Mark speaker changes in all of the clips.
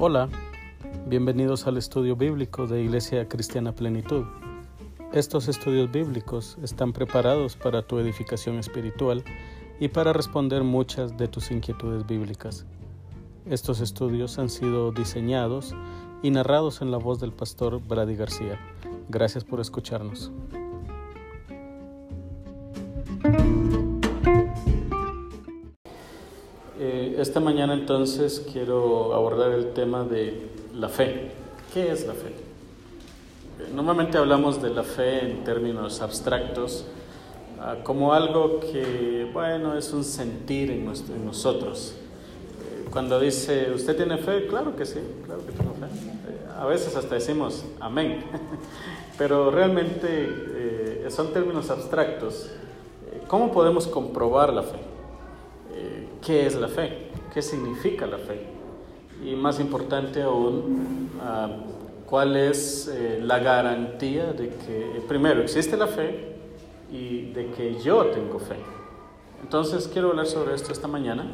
Speaker 1: Hola, bienvenidos al estudio bíblico de Iglesia Cristiana Plenitud. Estos estudios bíblicos están preparados para tu edificación espiritual y para responder muchas de tus inquietudes bíblicas. Estos estudios han sido diseñados y narrados en la voz del pastor Brady García. Gracias por escucharnos. Eh, esta mañana entonces quiero abordar el tema de la fe. ¿Qué es la fe? Eh, normalmente hablamos de la fe en términos abstractos, ah, como algo que, bueno, es un sentir en, nosotros. Eh, cuando dice, ¿usted tiene fe? Claro que sí, claro que tengo fe. a veces hasta decimos, amén. Pero realmente son términos abstractos. ¿Cómo podemos comprobar la fe? Qué es la fe, qué significa la fe y más importante aún, ah, cuál es eh, la garantía de que primero existe la fe y de que yo tengo fe. Entonces quiero hablar sobre esto esta mañana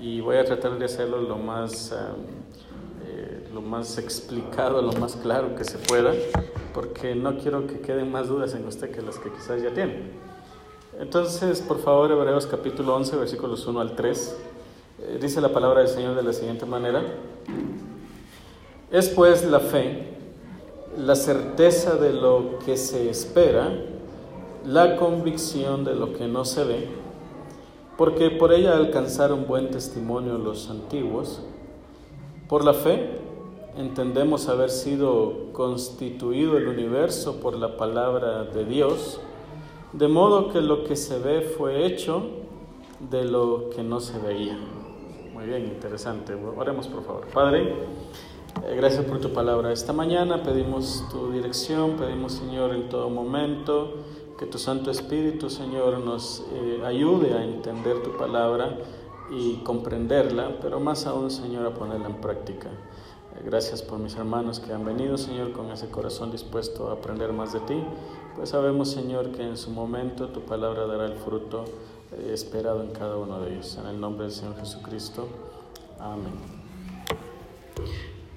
Speaker 1: y voy a tratar de hacerlo lo más, ah, eh, lo más explicado, lo más claro que se pueda, porque no quiero que queden más dudas en usted que las que quizás ya tiene. Entonces, por favor, Hebreos capítulo 11, versículos 1 al 3, eh, dice la palabra del Señor de la siguiente manera. Es pues la fe, la certeza de lo que se espera, la convicción de lo que no se ve, porque por ella alcanzaron buen testimonio los antiguos. Por la fe entendemos haber sido constituido el universo por la palabra de Dios, de modo que lo que se ve fue hecho de lo que no se veía. Muy bien, interesante. Oremos por favor. Padre, eh, gracias por tu palabra. Esta mañana pedimos tu dirección, pedimos Señor en todo momento que tu Santo Espíritu, Señor, nos eh, ayude a entender tu palabra y comprenderla, pero más aún, Señor, a ponerla en práctica. Eh, gracias por mis hermanos que han venido, Señor, con ese corazón dispuesto a aprender más de ti. Pues sabemos, Señor, que en su momento tu palabra dará el fruto eh, esperado en cada uno de ellos. En el nombre del Señor Jesucristo. Amén.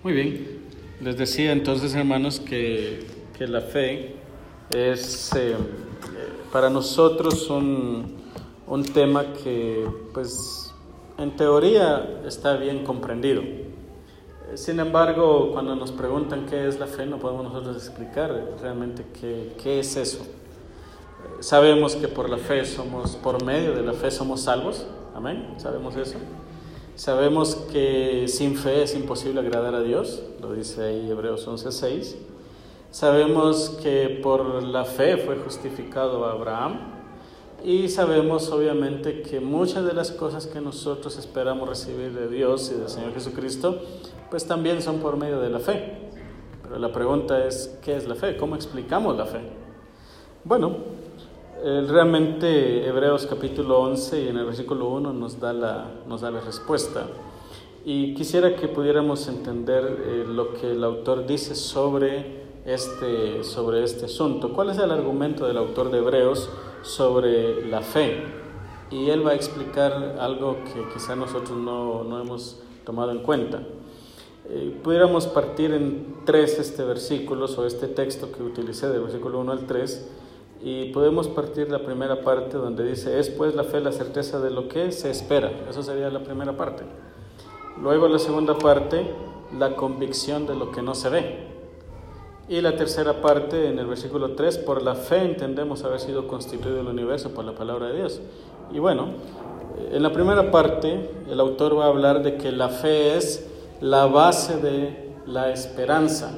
Speaker 1: Muy bien. Les decía entonces, hermanos, que, que la fe es eh, para nosotros un, un tema que, pues, en teoría está bien comprendido. Sin embargo, cuando nos preguntan qué es la fe, no podemos nosotros explicar realmente qué, qué es eso. Sabemos que por la fe somos, por medio de la fe somos salvos, amén, sabemos eso. Sabemos que sin fe es imposible agradar a Dios, lo dice ahí Hebreos 11:6. Sabemos que por la fe fue justificado Abraham, y sabemos obviamente que muchas de las cosas que nosotros esperamos recibir de Dios y del Señor Jesucristo, pues también son por medio de la fe. Pero la pregunta es, ¿qué es la fe? ¿Cómo explicamos la fe? Bueno, realmente Hebreos capítulo 11 y en el versículo 1 nos da la, nos da la respuesta. Y quisiera que pudiéramos entender eh, lo que el autor dice sobre este, sobre este asunto. ¿Cuál es el argumento del autor de Hebreos sobre la fe? Y él va a explicar algo que quizá nosotros no, no hemos tomado en cuenta. Eh, pudiéramos partir en tres este versículos o este texto que utilicé del versículo 1 al 3 y podemos partir la primera parte donde dice es pues la fe la certeza de lo que se espera eso sería la primera parte. Luego la segunda parte la convicción de lo que no se ve. Y la tercera parte, en el versículo 3, por la fe entendemos haber sido constituido el universo por la palabra de Dios. Y bueno, en la primera parte, el autor va a hablar de que la fe es la base de la esperanza.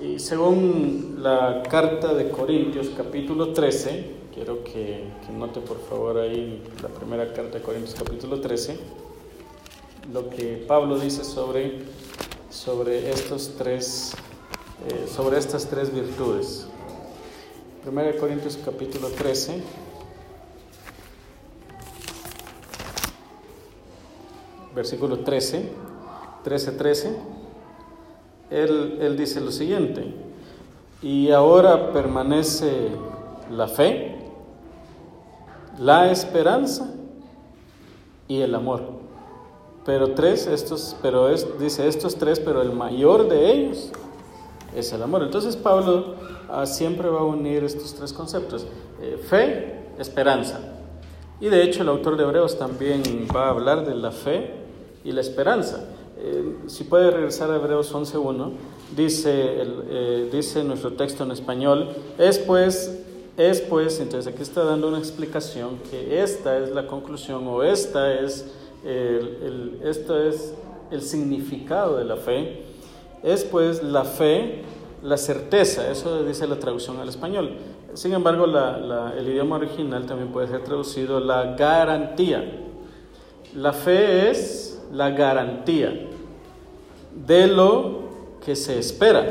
Speaker 1: Y según la carta de Corintios capítulo 13, quiero que, note por favor ahí la primera carta de Corintios capítulo 13, lo que Pablo dice sobre, sobre estos tres eh, sobre estas tres virtudes. 1 Corintios capítulo 13. Versículo 13, 13, 13, él, él dice lo siguiente, y ahora permanece la fe, la esperanza y el amor. pero tres, estos, pero es, dice estos tres, pero el mayor de ellos es el amor. Entonces Pablo ah, siempre va a unir estos tres conceptos, eh, fe, esperanza. Y de hecho el autor de Hebreos también va a hablar de la fe y la esperanza. Si puede regresar a Hebreos 11.1, dice, eh, dice nuestro texto en español, es pues, es pues, entonces aquí está dando una explicación que esta es la conclusión o esta es el, esto es el significado de la fe, es pues la fe, la certeza, eso dice la traducción al español. Sin embargo, el idioma original también puede ser traducido la garantía. La fe es la garantía de lo que se espera.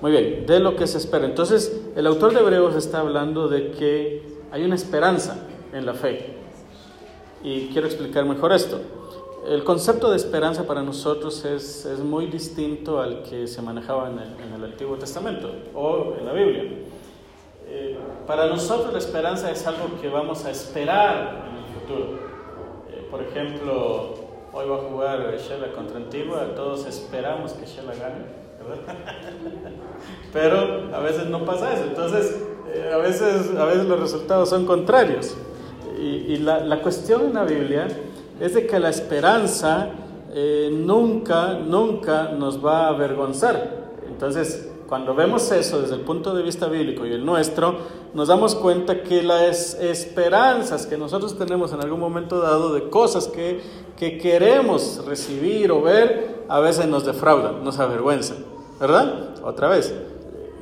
Speaker 1: Muy bien, de lo que se espera. Entonces, el autor de Hebreos está hablando de que hay una esperanza en la fe. Y quiero explicar mejor esto. El concepto de esperanza para nosotros es, es muy distinto al que se manejaba en el, en el, Antiguo Testamento o en la Biblia. Eh, para nosotros la esperanza es algo que vamos a esperar en el futuro. Eh, por ejemplo, hoy va a jugar Shela contra Antigua, todos esperamos que Shela gane, ¿verdad? Pero a veces no pasa eso, entonces eh, a, veces, a veces los resultados son contrarios. Y, y la, la cuestión en la Biblia es de que la esperanza eh, nunca, nunca nos va a avergonzar. Entonces, cuando vemos eso desde el punto de vista bíblico y el nuestro, nos damos cuenta que las esperanzas que nosotros tenemos en algún momento dado de cosas que, que queremos recibir o ver, a veces nos defraudan, nos avergüenzan, ¿verdad? Otra vez,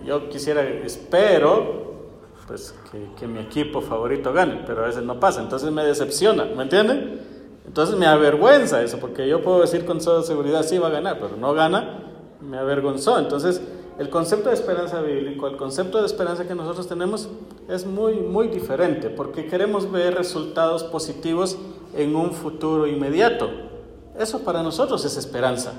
Speaker 1: yo quisiera, espero pues que, que, mi equipo favorito gane, pero a veces no pasa, entonces me decepciona, ¿me entienden? Entonces me avergüenza eso, porque yo puedo decir con toda seguridad, sí va a ganar, pero no gana, me avergonzó. Entonces, el concepto de esperanza bíblico, el concepto de esperanza que nosotros tenemos es muy, muy diferente, porque queremos ver resultados positivos en un futuro inmediato. Eso para nosotros es esperanza.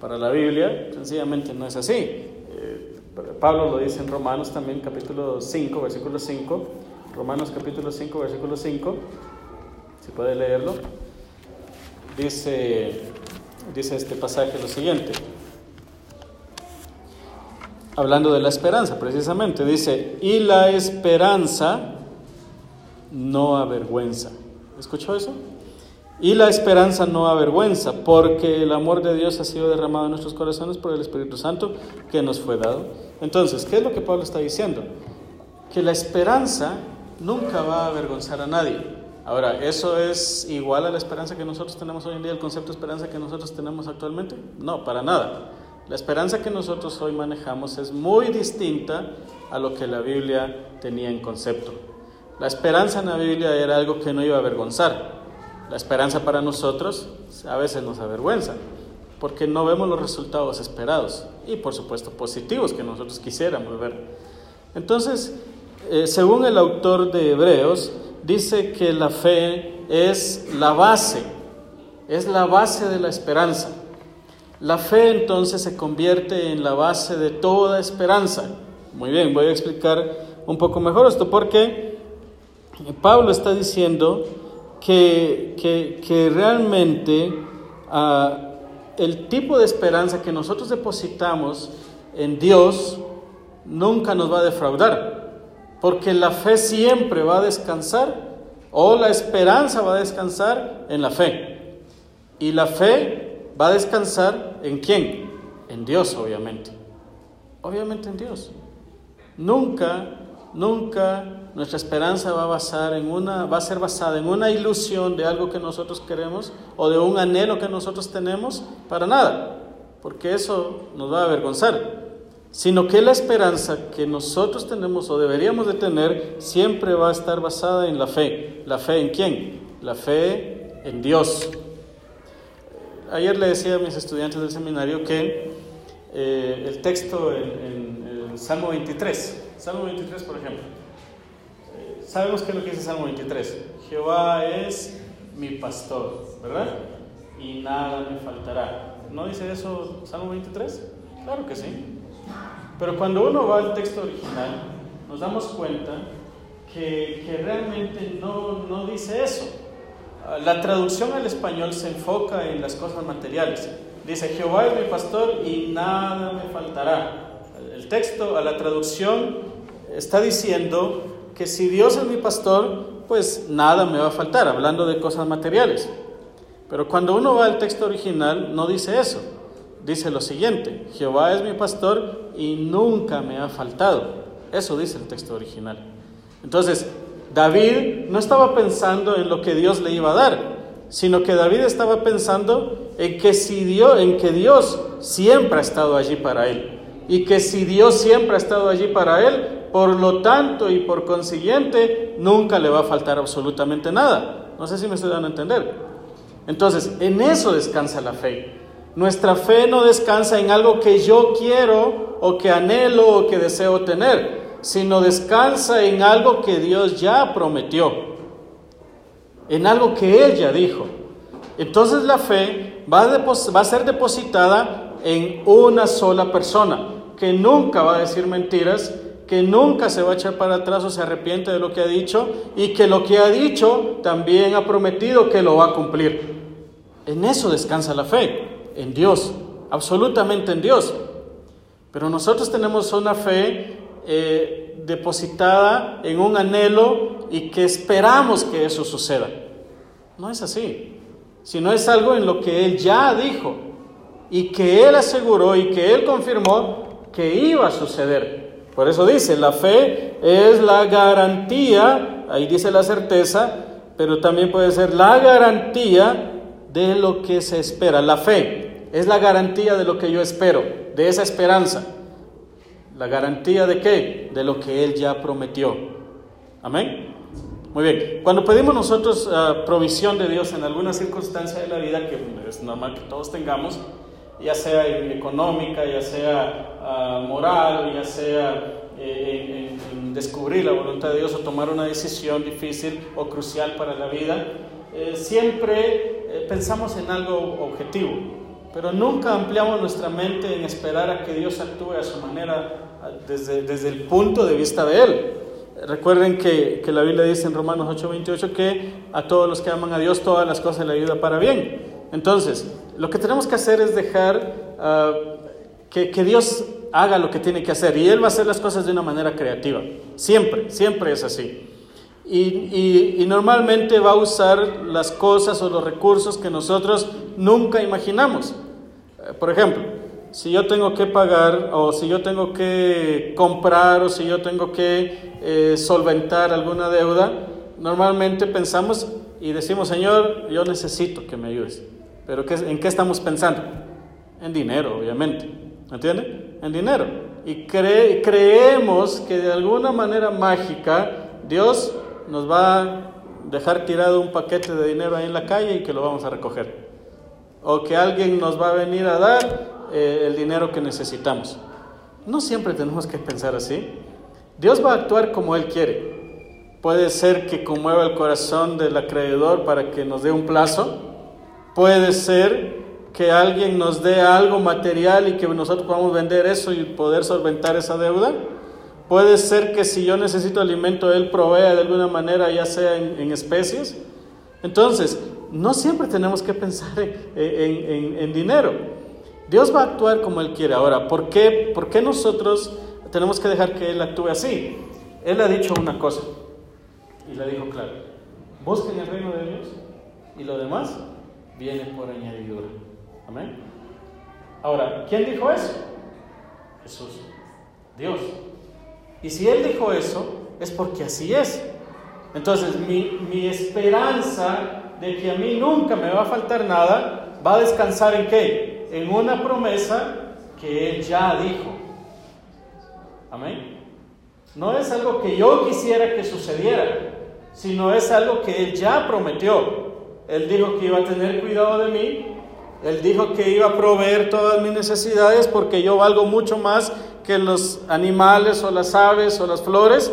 Speaker 1: Para la Biblia, sencillamente no es así. Eh, Pablo lo dice en Romanos también, capítulo 5, versículo 5. Romanos capítulo 5, versículo 5 si puede leerlo, dice, dice este pasaje lo siguiente. Hablando de la esperanza, precisamente, dice, y la esperanza no avergüenza. ¿Escuchó eso? Y la esperanza no avergüenza, porque el amor de Dios ha sido derramado en nuestros corazones por el Espíritu Santo que nos fue dado. Entonces, ¿qué es lo que Pablo está diciendo? Que la esperanza nunca va a avergonzar a nadie. Ahora, ¿eso es igual a la esperanza que nosotros tenemos hoy en día, el concepto de esperanza que nosotros tenemos actualmente? No, para nada. La esperanza que nosotros hoy manejamos es muy distinta a lo que la Biblia tenía en concepto. La esperanza en la Biblia era algo que no iba a avergonzar. La esperanza para nosotros a veces nos avergüenza, porque no vemos los resultados esperados y por supuesto positivos que nosotros quisiéramos ver. Entonces, eh, según el autor de Hebreos, dice que la fe es la base, es la base de la esperanza. La fe entonces se convierte en la base de toda esperanza. Muy bien, voy a explicar un poco mejor esto porque Pablo está diciendo que, que, realmente uh, el tipo de esperanza que nosotros depositamos en Dios nunca nos va a defraudar porque la fe siempre va a descansar o la esperanza va a descansar en la fe. Y la fe va a descansar en quién? En Dios, obviamente. Obviamente en Dios. Nunca, nunca nuestra esperanza va a basar en una va a ser basada en una ilusión de algo que nosotros queremos o de un anhelo que nosotros tenemos para nada, porque eso nos va a avergonzar sino que la esperanza que nosotros tenemos o deberíamos de tener siempre va a estar basada en la fe. ¿La fe en quién? La fe en Dios. Ayer le decía a mis estudiantes del seminario que eh, el texto en, Salmo 23, Salmo 23 por ejemplo, eh, sabemos qué es lo que dice Salmo 23. Jehová es mi pastor, ¿verdad? Y nada me faltará. ¿No dice eso Salmo 23? Claro que sí. Pero cuando uno va al texto original, nos damos cuenta que, realmente no, no dice eso. La traducción al español se enfoca en las cosas materiales. Dice, Jehová es mi pastor y nada me faltará. El texto a la traducción está diciendo que si Dios es mi pastor, pues nada me va a faltar, hablando de cosas materiales. Pero cuando uno va al texto original, no dice eso. Dice lo siguiente, Jehová es mi pastor y nunca me ha faltado. Eso dice el texto original. Entonces, David no estaba pensando en lo que Dios le iba a dar, sino que David estaba pensando en que si Dios, en que Dios siempre ha estado allí para él y que si Dios siempre ha estado allí para él, por lo tanto y por consiguiente nunca le va a faltar absolutamente nada. No sé si me estoy dando a entender. Entonces, en eso descansa la fe. Nuestra fe no descansa en algo que yo quiero o que anhelo o que deseo tener, sino descansa en algo que Dios ya prometió, en algo que Él ya dijo. Entonces la fe va a, va a ser depositada en una sola persona, que nunca va a decir mentiras, que nunca se va a echar para atrás o se arrepiente de lo que ha dicho y que lo que ha dicho también ha prometido que lo va a cumplir. En eso descansa la fe, en Dios, absolutamente en Dios. Pero nosotros tenemos una fe eh, depositada en un anhelo y que esperamos que eso suceda. No es así, sino es algo en lo que Él ya dijo y que Él aseguró y que Él confirmó que iba a suceder. Por eso dice, la fe es la garantía, ahí dice la certeza, pero también puede ser la garantía de lo que se espera. La fe es la garantía de lo que yo espero, de esa esperanza. ¿La garantía de qué? De lo que Él ya prometió. Amén. Muy bien. Cuando pedimos nosotros ah, provisión de Dios en alguna circunstancia de la vida, que es normal que todos tengamos, ya sea económica, ya sea ah, moral, ya sea eh, en, descubrir la voluntad de Dios o tomar una decisión difícil o crucial para la vida, eh, siempre eh, pensamos en algo objetivo, pero nunca ampliamos nuestra mente en esperar a que Dios actúe a su manera desde, desde el punto de vista de Él. Recuerden que, que la Biblia dice en Romanos 8:28 que a todos los que aman a Dios todas las cosas le ayudan para bien. Entonces, lo que tenemos que hacer es dejar ah, que, Dios haga lo que tiene que hacer y Él va a hacer las cosas de una manera creativa. Siempre, siempre es así. Y, normalmente va a usar las cosas o los recursos que nosotros nunca imaginamos. Eh, por ejemplo, si yo tengo que pagar o si yo tengo que comprar o si yo tengo que eh, solventar alguna deuda, normalmente pensamos y decimos, Señor, yo necesito que me ayudes. Pero ¿en qué estamos pensando? En dinero, obviamente. ¿Entiende? En dinero. Y creemos que de alguna manera mágica Dios nos va a dejar tirado un paquete de dinero ahí en la calle y que lo vamos a recoger. O que alguien nos va a venir a dar eh, el dinero que necesitamos. No siempre tenemos que pensar así. Dios va a actuar como Él quiere. Puede ser que conmueva el corazón del acreedor para que nos dé un plazo, Puede ser que alguien nos dé algo material y que nosotros podamos vender eso y poder solventar esa deuda. Puede ser que si yo necesito alimento, Él provea de alguna manera, ya sea en, especies. Entonces, no siempre tenemos que pensar en, dinero. Dios va a actuar como Él quiere. Ahora, ¿por qué, ¿por qué nosotros tenemos que dejar que Él actúe así? Él ha dicho una cosa y la dijo claro. Busquen el reino de Dios y lo demás viene por añadidura. Amén. Ahora, ¿quién dijo eso? Jesús, Dios. Y si Él dijo eso, es porque así es. Entonces, mi, mi esperanza de que a mí nunca me va a faltar nada, va a descansar en qué? En una promesa que Él ya dijo. Amén. No es algo que yo quisiera que sucediera, sino es algo que Él ya prometió. Él dijo que iba a tener cuidado de mí. Él dijo que iba a proveer todas mis necesidades porque yo valgo mucho más que los animales o las aves o las flores.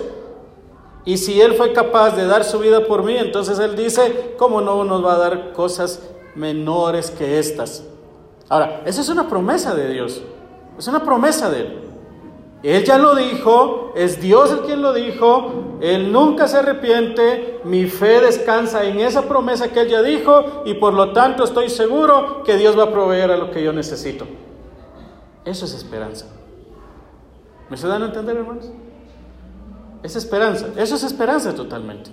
Speaker 1: Y si Él fue capaz de dar su vida por mí, entonces Él dice, ¿cómo no nos va a dar cosas menores que estas? Ahora, esa es una promesa de Dios. Es una promesa de Él. Él ya lo dijo, es Dios el quien lo dijo, Él nunca se arrepiente, mi fe descansa en esa promesa que Él ya dijo y por lo tanto estoy seguro que Dios va a proveer a lo que yo necesito. Eso es esperanza. ¿Me se dan a entender, hermanos? Es esperanza, eso es esperanza totalmente.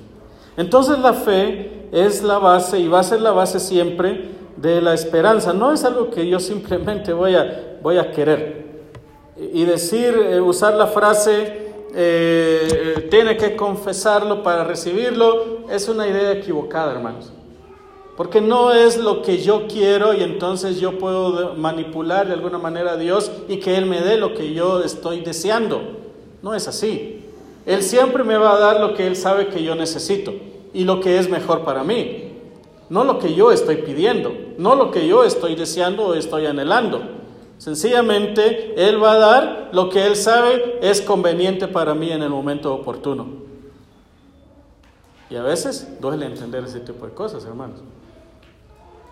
Speaker 1: Entonces la fe es la base y va a ser la base siempre de la esperanza. No es algo que yo simplemente voy a, a querer y decir, eh, usar la frase, eh, tiene que confesarlo para recibirlo, es una idea equivocada, hermanos. Porque no es lo que yo quiero y entonces yo puedo manipular de alguna manera a Dios y que Él me dé lo que yo estoy deseando. No es así. Él siempre me va a dar lo que Él sabe que yo necesito y lo que es mejor para mí. No lo que yo estoy pidiendo, no lo que yo estoy deseando o estoy anhelando. Sencillamente, Él va a dar lo que Él sabe es conveniente para mí en el momento oportuno. Y a veces duele entender ese tipo de cosas, hermanos.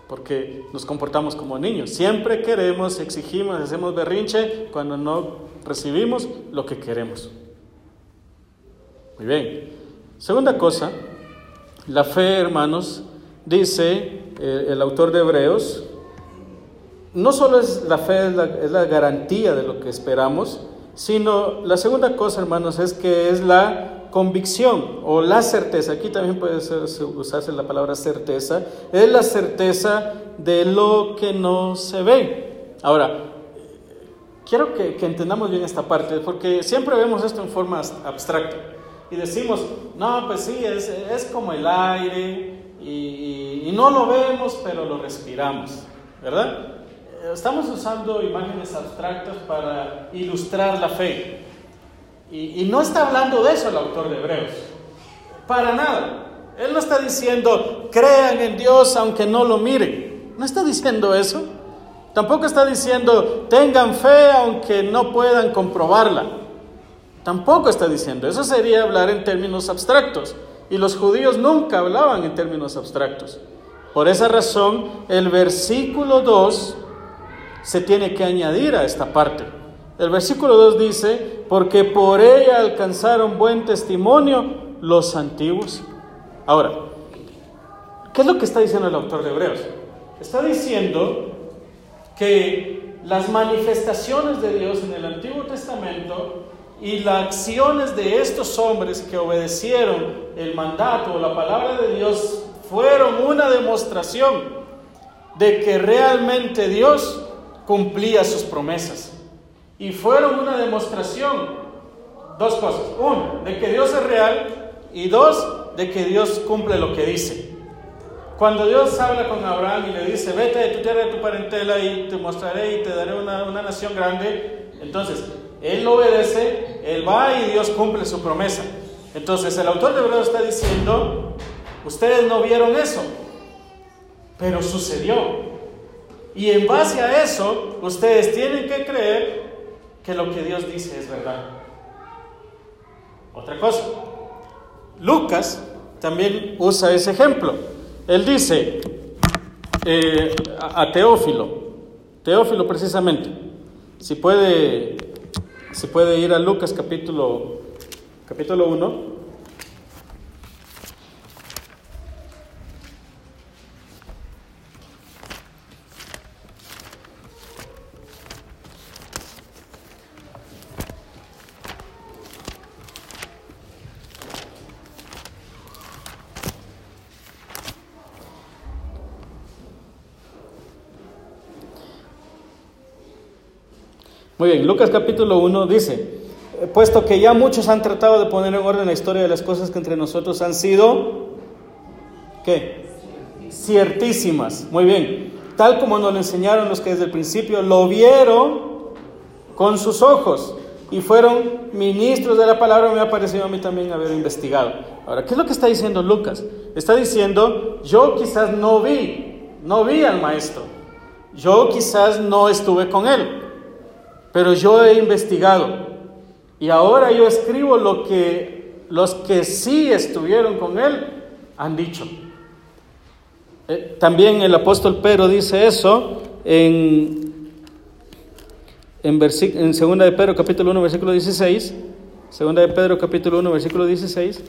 Speaker 1: Porque nos comportamos como niños. Siempre queremos, exigimos, hacemos berrinche cuando no recibimos lo que queremos. Muy bien. Segunda cosa, la fe, hermanos, dice eh, el autor de Hebreos, no solo es la fe, es la, garantía de lo que esperamos, sino la segunda cosa, hermanos, es que es la convicción o la certeza. Aquí también puede usarse la palabra certeza. Es la certeza de lo que no se ve. Ahora, quiero que, entendamos bien esta parte, porque siempre vemos esto en forma abstracta. Y decimos, no, pues sí, es, como el aire y, y no lo vemos, pero lo respiramos, ¿verdad? estamos usando imágenes abstractas para ilustrar la fe. Y, no está hablando de eso el autor de Hebreos. Para nada. Él no está diciendo, crean en Dios aunque no lo miren. No está diciendo eso. Tampoco está diciendo, tengan fe aunque no puedan comprobarla. Tampoco está diciendo. Eso sería hablar en términos abstractos. Y los judíos nunca hablaban en términos abstractos. Por esa razón, el versículo 2 se tiene que añadir a esta parte. El versículo 2 dice, porque por ella alcanzaron buen testimonio los antiguos. Ahora, ¿qué es lo que está diciendo el autor de Hebreos? Está diciendo que las manifestaciones de Dios en el Antiguo Testamento y las acciones de estos hombres que obedecieron el mandato o la palabra de Dios fueron una demostración de que realmente Dios cumplía sus promesas. Y fueron una demostración, dos cosas. Uno, de que Dios es real y dos, de que Dios cumple lo que dice. Cuando Dios habla con Abraham y le dice, vete de tu tierra, de tu parentela y te mostraré y te daré una, una nación grande, entonces él obedece, él va y Dios cumple su promesa. Entonces el autor de Hebreos está diciendo, ustedes no vieron eso, pero sucedió. Y en base a eso, ustedes tienen que creer que lo que Dios dice es verdad. Otra cosa, Lucas también usa ese ejemplo. Él dice eh, a, Teófilo, Teófilo precisamente, si puede, si puede ir a Lucas capítulo, capítulo 1, Muy bien, Lucas capítulo 1 dice, puesto que ya muchos han tratado de poner en orden la historia de las cosas que entre nosotros han sido, ¿qué? Ciertísimas. Muy bien, tal como nos lo enseñaron los que desde el principio lo vieron con sus ojos y fueron ministros de la palabra, me ha parecido a mí también haber investigado. Ahora, ¿qué es lo que está diciendo Lucas? Está diciendo, yo quizás no vi, no vi al maestro, yo quizás no estuve con él, pero yo he investigado y ahora yo escribo lo que los que sí estuvieron con él han dicho. Eh, también el apóstol Pedro dice eso en, en, en 2 de Pedro capítulo 1 versículo 16, 2 de Pedro capítulo 1 versículo 16.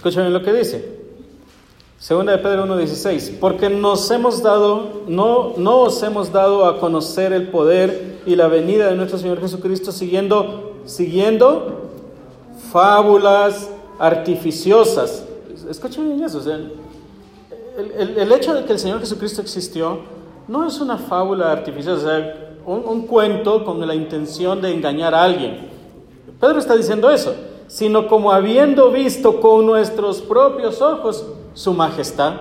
Speaker 1: Escuchen lo que dice. Segunda de Pedro 1:16, porque nos hemos dado, no, no os hemos dado a conocer el poder y la venida de nuestro Señor Jesucristo siguiendo, siguiendo fábulas artificiosas. Escuchen bien eso, el, el, hecho de que el Señor Jesucristo existió no es una fábula artificiosa, o sea, un cuento con la intención de engañar a alguien. Pedro está diciendo eso, sino como habiendo visto con nuestros propios ojos su majestad.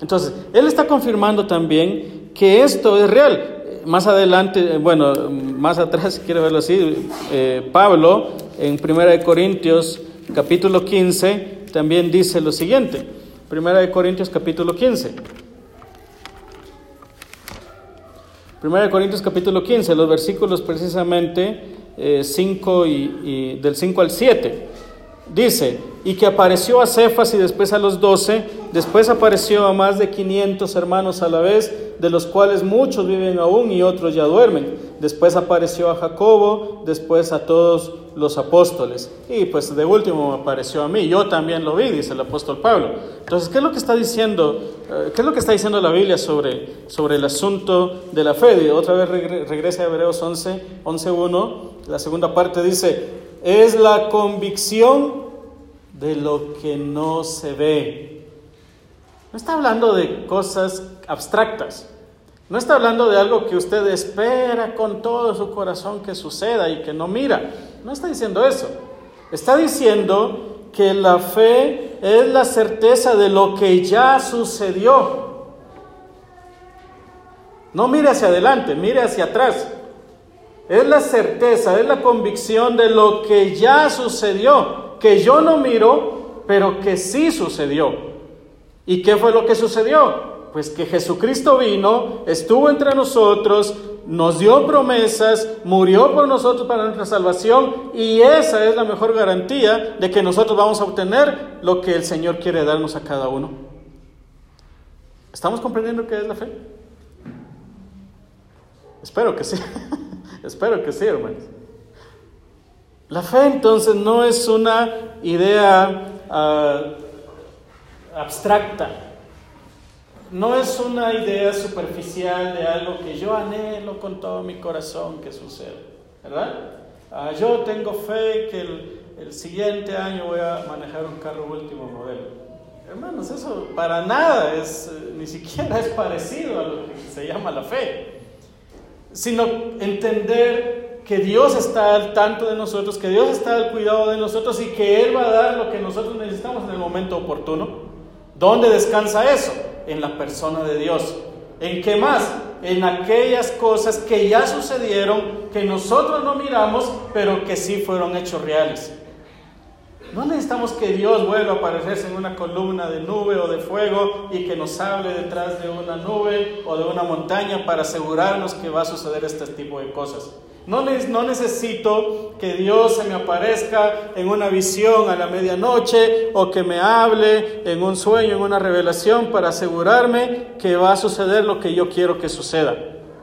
Speaker 1: Entonces, él está confirmando también que esto es real. Más adelante, eh, bueno, más atrás, quiero verlo así, eh, Pablo en 1 Corintios capítulo 15 también dice lo siguiente. 1 Corintios capítulo 15. 1 Corintios capítulo 15, los versículos precisamente 5 eh, y, del 5 al 7. Dice, y que apareció a Cefas y después a los doce, después apareció a más de 500 hermanos a la vez, de los cuales muchos viven aún y otros ya duermen. Después apareció a Jacobo, después a todos los apóstoles. Y pues de último apareció a mí. Yo también lo vi, dice el apóstol Pablo. Entonces, ¿qué es lo que está diciendo? Eh, ¿Qué es lo que está diciendo la Biblia sobre, sobre el asunto de la fe? otra vez regresa a Hebreos 11, 11.1. La segunda parte dice, es la convicción de lo que no se ve. No está hablando de cosas abstractas. No está hablando de algo que usted espera con todo su corazón que suceda y que no mira. No está diciendo eso. Está diciendo que la fe es la certeza de lo que ya sucedió. No mire hacia adelante, mire hacia atrás. Es la certeza, es la convicción de lo que ya sucedió que yo no miro, pero que sí sucedió. ¿Y qué fue lo que sucedió? Pues que Jesucristo vino, estuvo entre nosotros, nos dio promesas, murió por nosotros para nuestra salvación y esa es la mejor garantía de que nosotros vamos a obtener lo que el Señor quiere darnos a cada uno. ¿Estamos comprendiendo qué es la fe? Espero que sí. Espero que sí, hermanos. La fe entonces no es una idea ah, abstracta, no es una idea superficial de algo que yo anhelo con todo mi corazón que suceda, ¿verdad? Ah, yo tengo fe que el, el, siguiente año voy a manejar un carro último modelo. Hermanos, eso para nada es, eh, ni siquiera es parecido a lo que se llama la fe, sino entender que Dios está al tanto de nosotros, que Dios está al cuidado de nosotros y que Él va a dar lo que nosotros necesitamos en el momento oportuno. ¿Dónde descansa eso? En la persona de Dios. ¿En qué más? En aquellas cosas que ya sucedieron, que nosotros no miramos, pero que sí fueron hechos reales. No necesitamos que Dios vuelva a aparecerse en una columna de nube o de fuego y que nos hable detrás de una nube o de una montaña para asegurarnos que va a suceder este tipo de cosas. No, no necesito que Dios se me aparezca en una visión a la medianoche o que me hable en un sueño, en una revelación para asegurarme que va a suceder lo que yo quiero que suceda.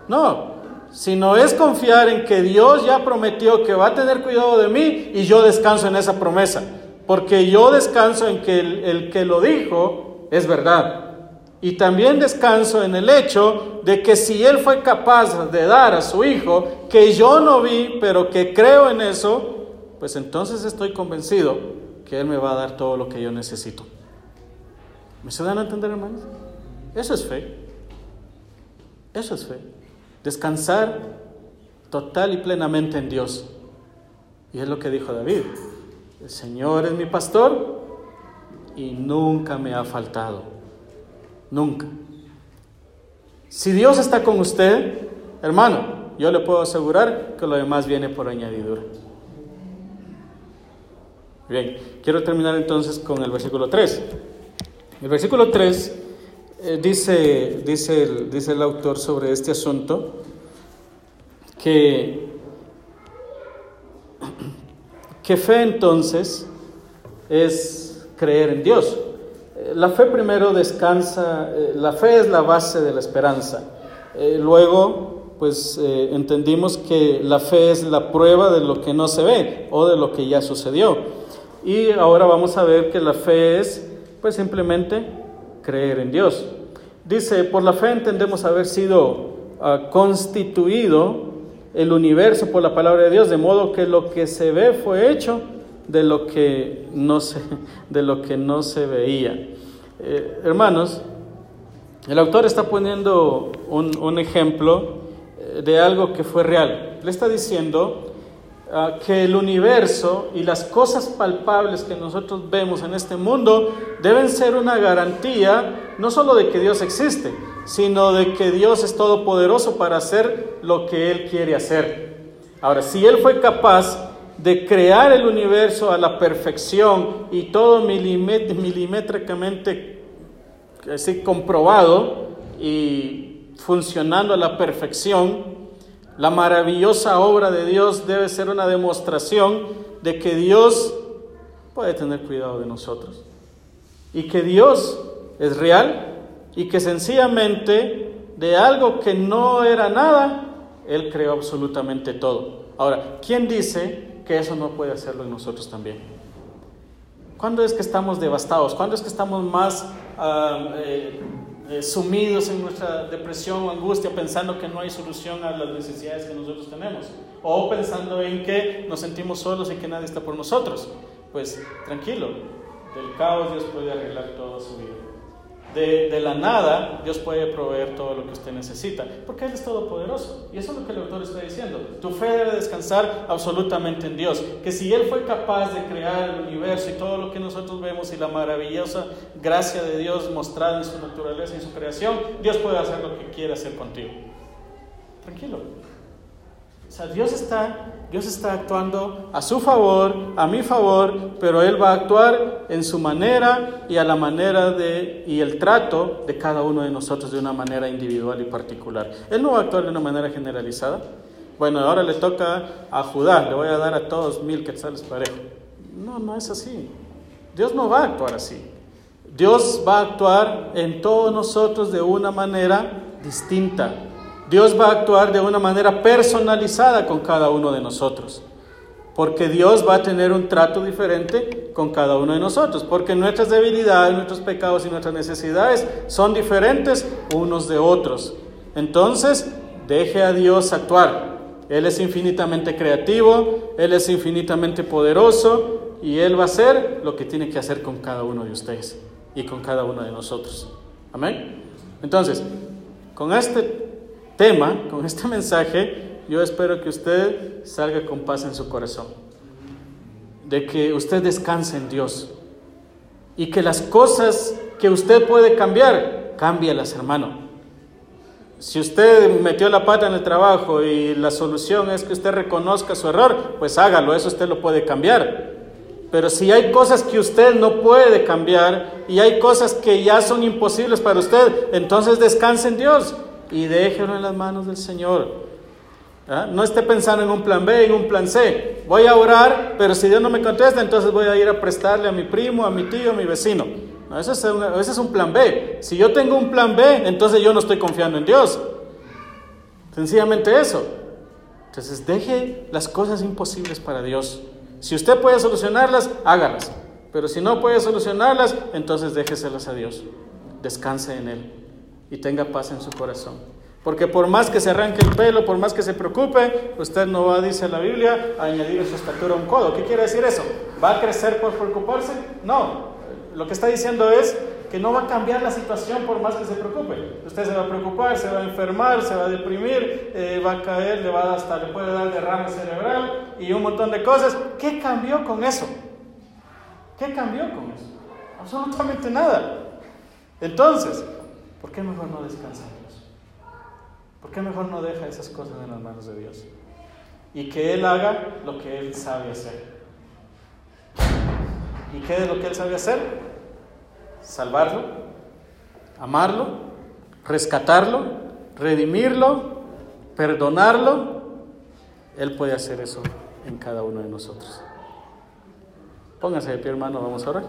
Speaker 1: No, sino es confiar en que Dios ya prometió que va a tener cuidado de mí y yo descanso en esa promesa. Porque yo descanso en que el, el que lo dijo es verdad. Y también descanso en el hecho de que si Él fue capaz de dar a su Hijo, que yo no vi, pero que creo en eso, pues entonces estoy convencido que Él me va a dar todo lo que yo necesito. ¿Me se dan a entender, hermanos? Eso es fe. Eso es fe. Descansar total y plenamente en Dios. Y es lo que dijo David. El Señor es mi pastor y nunca me ha faltado. Nunca. Si Dios está con usted, hermano, yo le puedo asegurar que lo demás viene por añadidura. Bien, quiero terminar entonces con el versículo 3. El versículo 3 eh, dice, dice, dice el autor sobre este asunto que, que fe entonces es creer en Dios. Eh, la fe primero descansa, eh, la fe es la base de la esperanza. Eh, luego, pues entendimos que la fe es la prueba de lo que no se ve o de lo que ya sucedió. Y ahora vamos a ver que la fe es, pues simplemente creer en Dios. Dice, por la fe entendemos haber sido ah, constituido el universo por la palabra de Dios, de modo que lo que se ve fue hecho de lo que no se, de lo que no se veía. Eh, hermanos, el autor está poniendo un, ejemplo eh, de algo que fue real. Le está diciendo uh, que el universo y las cosas palpables que nosotros vemos en este mundo deben ser una garantía no solo de que Dios existe, sino de que Dios es todopoderoso para hacer lo que Él quiere hacer. Ahora, si Él fue capaz de crear el universo a la perfección y todo milimétricamente así comprobado y funcionando a la perfección, la maravillosa obra de Dios debe ser una demostración de que Dios puede tener cuidado de nosotros y que Dios es real y que sencillamente de algo que no era nada, Él creó absolutamente todo. Ahora, ¿quién dice que eso no puede hacerlo en nosotros también. ¿Cuándo es que estamos devastados? ¿Cuándo es que estamos más ah, eh, eh, sumidos en nuestra depresión o angustia pensando que no hay solución a las necesidades que nosotros tenemos? O pensando en que nos sentimos solos y que nadie está por nosotros. Pues tranquilo, del caos Dios puede arreglar toda su vida de, la nada, Dios puede proveer todo lo que usted necesita, porque Él es todopoderoso. Y eso es lo que el autor está diciendo. Tu fe debe descansar absolutamente en Dios. Que si Él fue capaz de crear el universo y todo lo que nosotros vemos y la maravillosa gracia de Dios mostrada en su naturaleza y en su creación, Dios puede hacer lo que quiere hacer contigo. Tranquilo. O sea, Dios está, Dios está actuando a su favor, a mi favor, pero Él va a actuar en su manera y a la manera de, y el trato de cada uno de nosotros de una manera individual y particular. Él no va a actuar de una manera generalizada. Bueno, ahora le toca a Judá, le voy a dar a todos mil quetzales parejo. No, no es así. Dios no va a actuar así. Dios va a actuar en todos nosotros de una manera distinta. Dios va a actuar de una manera personalizada con cada uno de nosotros. Porque Dios va a tener un trato diferente con cada uno de nosotros. Porque nuestras debilidades, nuestros pecados y nuestras necesidades son diferentes unos de otros. Entonces, deje a Dios actuar. Él es infinitamente creativo, Él es infinitamente poderoso y Él va a hacer lo que tiene que hacer con cada uno de ustedes y con cada uno de nosotros. Amén. Entonces, con este tema, con este mensaje, yo espero que usted salga con paz en su corazón, de que usted descanse en Dios y que las cosas que usted puede cambiar, cámbielas, hermano. Si usted metió la pata en el trabajo y la solución es que usted reconozca su error, pues hágalo, eso usted lo puede cambiar. Pero si hay cosas que usted no puede cambiar y hay cosas que ya son imposibles para usted, entonces descanse en Dios y déjelo en las manos del Señor. ¿Ah? No esté pensando en un plan B, en un plan C. Voy a orar, pero si Dios no me contesta, entonces voy a ir a prestarle a mi primo, a mi tío, a mi vecino. No, ese, es un plan B. Si yo tengo un plan B, entonces yo no estoy confiando en Dios. Sencillamente eso. Entonces deje las cosas imposibles para Dios. Si usted puede solucionarlas, hágalas. Pero si no puede solucionarlas, entonces déjeselas a Dios. Descanse en Él y tenga paz en su corazón. Porque por más que se arranque el pelo, por más que se preocupe, usted no va, dice la Biblia, a añadir su estatura a un codo. ¿Qué quiere decir eso? ¿Va a crecer por preocuparse? No. Lo que está diciendo es que no va a cambiar la situación por más que se preocupe. Usted se va a preocupar, se va a enfermar, se va a deprimir, eh, va a caer, le va a hasta le puede dar derrame cerebral y un montón de cosas. ¿Qué cambió con eso? ¿Qué cambió con eso? Absolutamente nada. Entonces, ¿Por qué mejor no descansa en Dios? ¿Por qué mejor no deja esas cosas en las manos de Dios? Y que Él haga lo que Él sabe hacer. ¿Y qué es lo que Él sabe hacer? Salvarlo, amarlo, rescatarlo, redimirlo, perdonarlo. Él puede hacer eso en cada uno de nosotros. Póngase de pie, hermano, vamos a orar.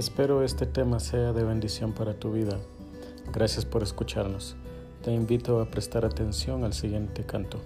Speaker 2: Espero este tema sea de bendición para tu vida. Gracias por escucharnos. Te invito a prestar atención al siguiente canto.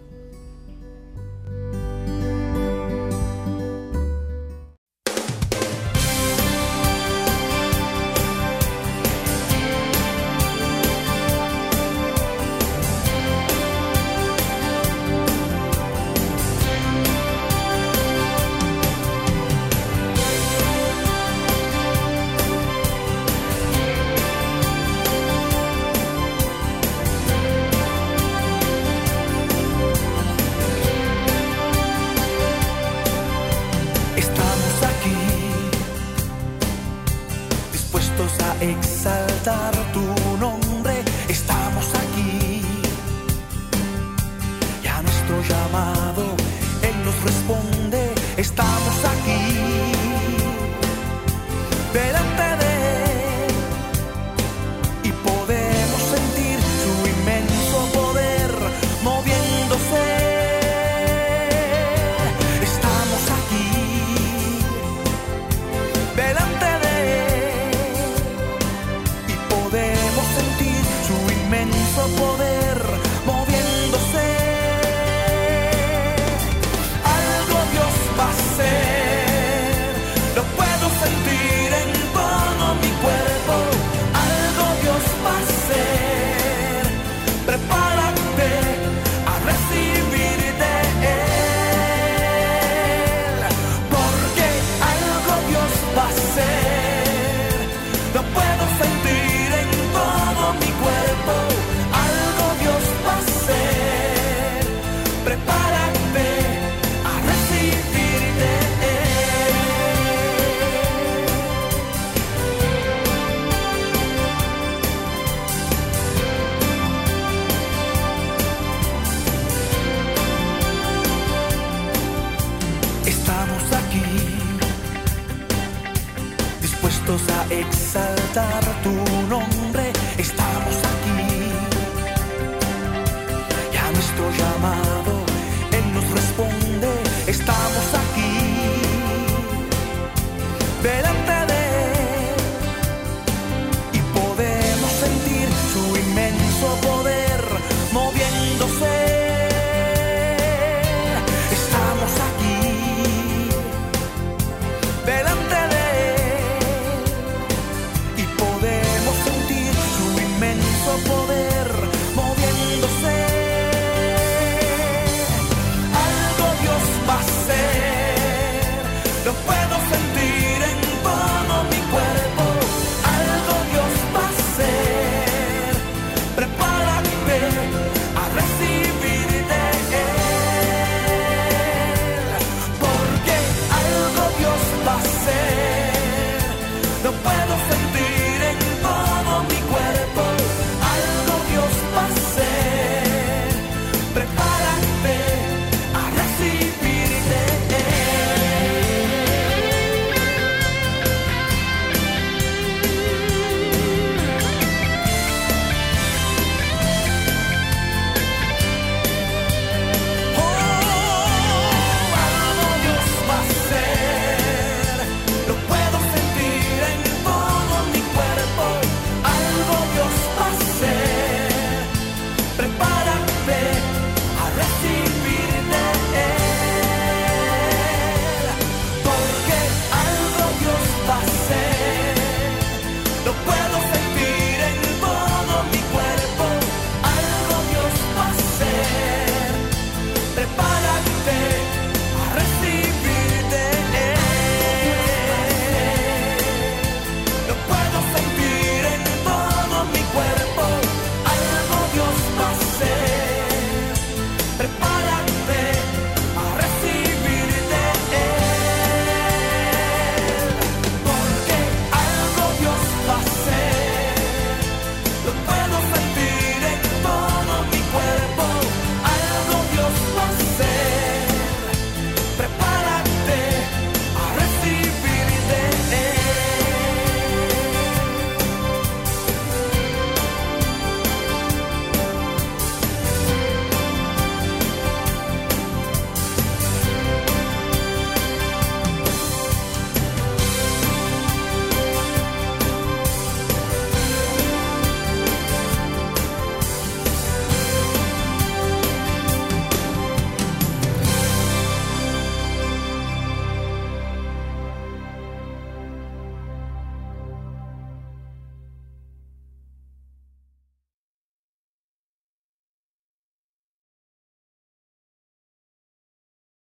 Speaker 3: exaltar tu